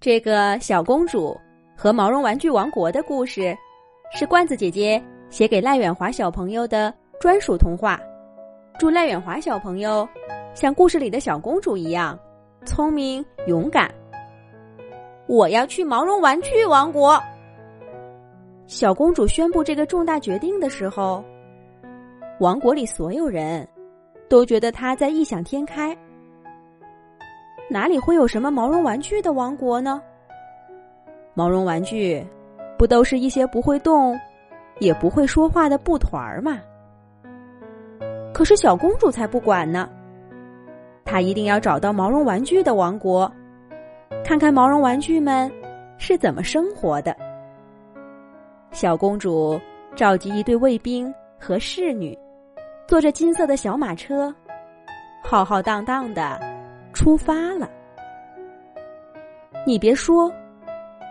这个小公主和毛绒玩具王国的故事，是罐子姐姐写给赖远华小朋友的专属童话。祝赖远华小朋友像故事里的小公主一样聪明勇敢。我要去毛绒玩具王国。小公主宣布这个重大决定的时候，王国里所有人都觉得她在异想天开。哪里会有什么毛绒玩具的王国呢？毛绒玩具不都是一些不会动、也不会说话的布团儿吗？可是小公主才不管呢，她一定要找到毛绒玩具的王国，看看毛绒玩具们是怎么生活的。小公主召集一队卫兵和侍女，坐着金色的小马车，浩浩荡荡的。出发了，你别说，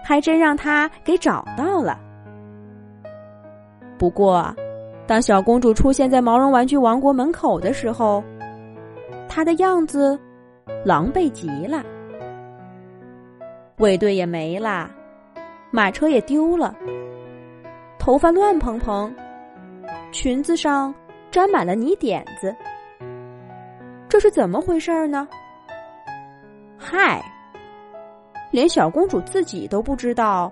还真让他给找到了。不过，当小公主出现在毛绒玩具王国门口的时候，她的样子狼狈极了，卫队也没了，马车也丢了，头发乱蓬蓬，裙子上沾满了泥点子，这是怎么回事儿呢？嗨，连小公主自己都不知道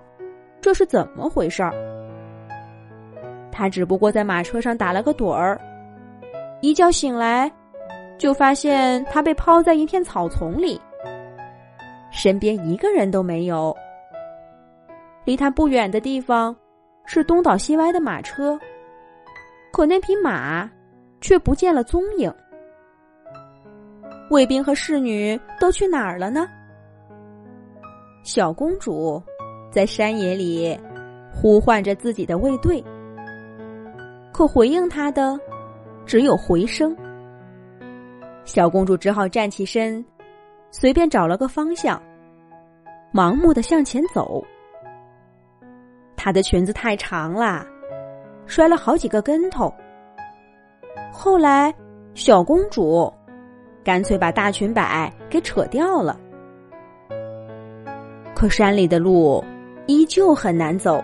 这是怎么回事儿。她只不过在马车上打了个盹儿，一觉醒来，就发现她被抛在一片草丛里，身边一个人都没有。离她不远的地方是东倒西歪的马车，可那匹马却不见了踪影。卫兵和侍女都去哪儿了呢？小公主在山野里呼唤着自己的卫队，可回应她的只有回声。小公主只好站起身，随便找了个方向，盲目的向前走。她的裙子太长了，摔了好几个跟头。后来，小公主。干脆把大裙摆给扯掉了。可山里的路依旧很难走。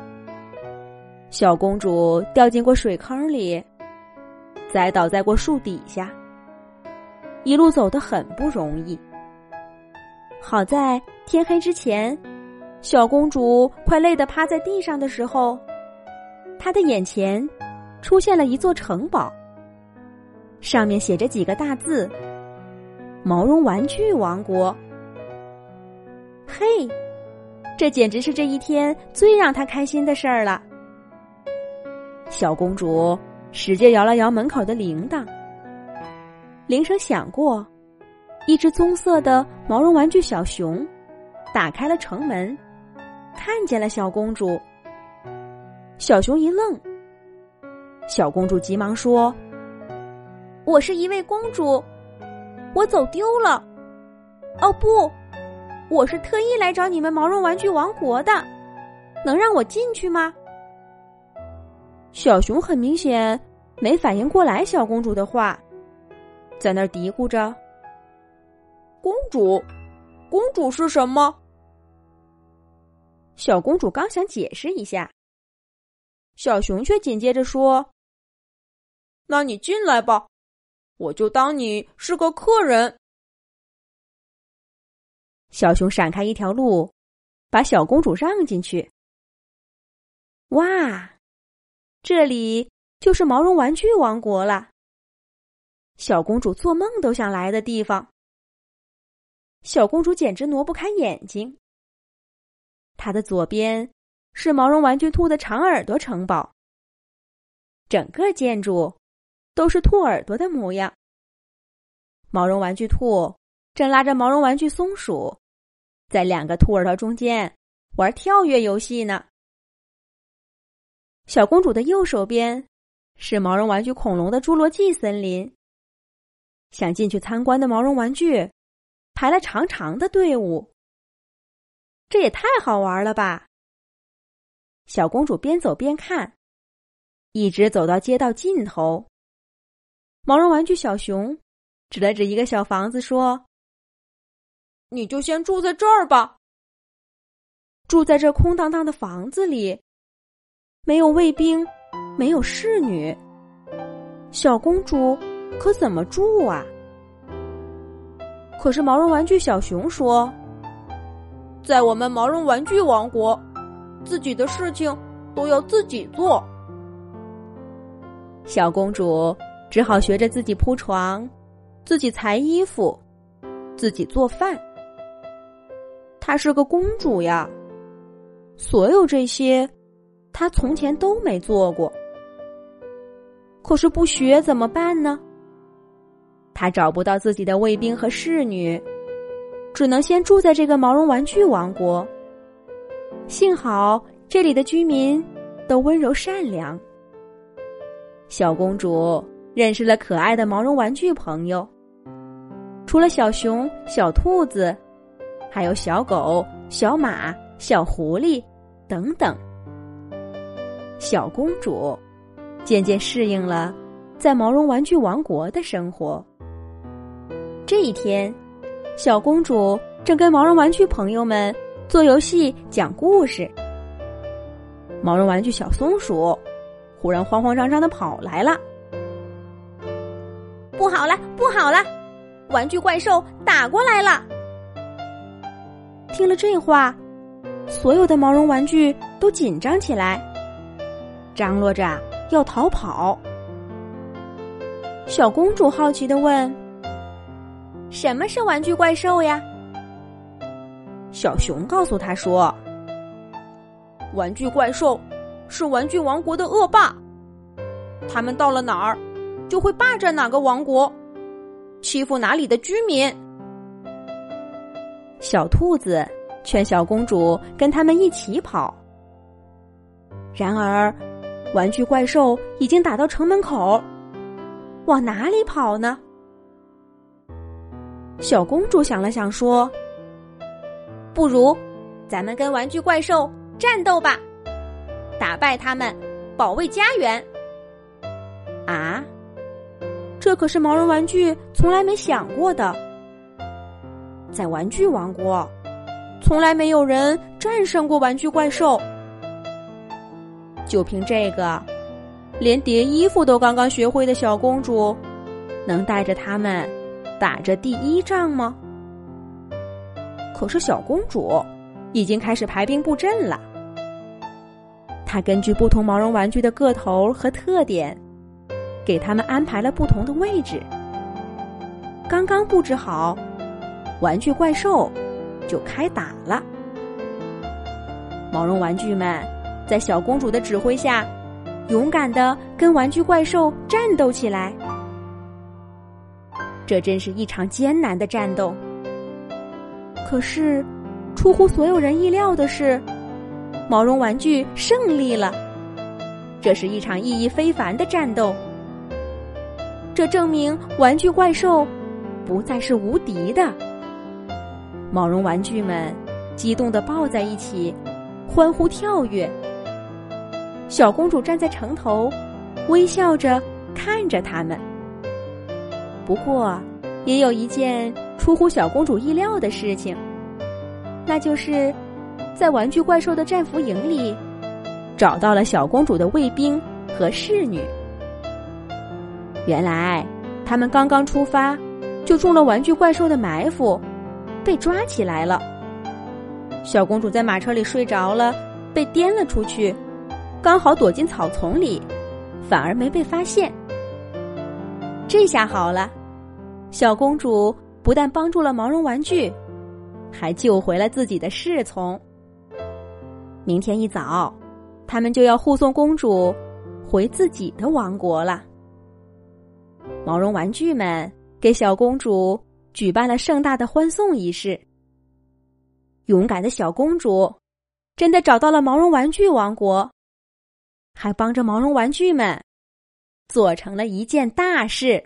小公主掉进过水坑里，栽倒在过树底下，一路走得很不容易。好在天黑之前，小公主快累得趴在地上的时候，她的眼前出现了一座城堡，上面写着几个大字。毛绒玩具王国，嘿，这简直是这一天最让他开心的事儿了。小公主使劲摇了摇门口的铃铛，铃声响过，一只棕色的毛绒玩具小熊打开了城门，看见了小公主。小熊一愣，小公主急忙说：“我是一位公主。”我走丢了，哦不，我是特意来找你们毛绒玩具王国的，能让我进去吗？小熊很明显没反应过来小公主的话，在那儿嘀咕着：“公主，公主是什么？”小公主刚想解释一下，小熊却紧接着说：“那你进来吧。”我就当你是个客人。小熊闪开一条路，把小公主让进去。哇，这里就是毛绒玩具王国了。小公主做梦都想来的地方。小公主简直挪不开眼睛。她的左边是毛绒玩具兔的长耳朵城堡，整个建筑。都是兔耳朵的模样。毛绒玩具兔正拉着毛绒玩具松鼠，在两个兔耳朵中间玩跳跃游戏呢。小公主的右手边是毛绒玩具恐龙的侏罗纪森林。想进去参观的毛绒玩具排了长长的队伍。这也太好玩了吧！小公主边走边看，一直走到街道尽头。毛绒玩具小熊指了指一个小房子，说：“你就先住在这儿吧。”住在这空荡荡的房子里，没有卫兵，没有侍女，小公主可怎么住啊？可是毛绒玩具小熊说：“在我们毛绒玩具王国，自己的事情都要自己做。”小公主只好学着自己铺床，自己裁衣服，自己做饭。她是个公主呀，所有这些，她从前都没做过。可是不学怎么办呢？他找不到自己的卫兵和侍女，只能先住在这个毛绒玩具王国。幸好这里的居民都温柔善良。小公主认识了可爱的毛绒玩具朋友，除了小熊、小兔子，还有小狗、小马、小狐狸等等。小公主渐渐适应了在毛绒玩具王国的生活。这一天，小公主正跟毛绒玩具朋友们做游戏、讲故事。毛绒玩具小松鼠忽然慌慌张张的跑来了：“不好了，不好了！玩具怪兽打过来了！”听了这话，所有的毛绒玩具都紧张起来，张罗着要逃跑。小公主好奇的问。什么是玩具怪兽呀？小熊告诉他说：“玩具怪兽是玩具王国的恶霸，他们到了哪儿就会霸占哪个王国，欺负哪里的居民。”小兔子劝小公主跟他们一起跑。然而，玩具怪兽已经打到城门口，往哪里跑呢？小公主想了想，说：“不如，咱们跟玩具怪兽战斗吧，打败他们，保卫家园。”啊，这可是毛绒玩具从来没想过的。在玩具王国，从来没有人战胜过玩具怪兽。就凭这个，连叠衣服都刚刚学会的小公主，能带着他们？打着第一仗吗？可是小公主已经开始排兵布阵了。她根据不同毛绒玩具的个头和特点，给他们安排了不同的位置。刚刚布置好，玩具怪兽就开打了。毛绒玩具们在小公主的指挥下，勇敢的跟玩具怪兽战斗起来。这真是一场艰难的战斗。可是，出乎所有人意料的是，毛绒玩具胜利了。这是一场意义非凡的战斗。这证明玩具怪兽不再是无敌的。毛绒玩具们激动的抱在一起，欢呼跳跃。小公主站在城头，微笑着看着他们。不过，也有一件出乎小公主意料的事情，那就是在玩具怪兽的战俘营里，找到了小公主的卫兵和侍女。原来，他们刚刚出发，就中了玩具怪兽的埋伏，被抓起来了。小公主在马车里睡着了，被颠了出去，刚好躲进草丛里，反而没被发现。这下好了，小公主不但帮助了毛绒玩具，还救回了自己的侍从。明天一早，他们就要护送公主回自己的王国了。毛绒玩具们给小公主举办了盛大的欢送仪式。勇敢的小公主真的找到了毛绒玩具王国，还帮着毛绒玩具们。做成了一件大事。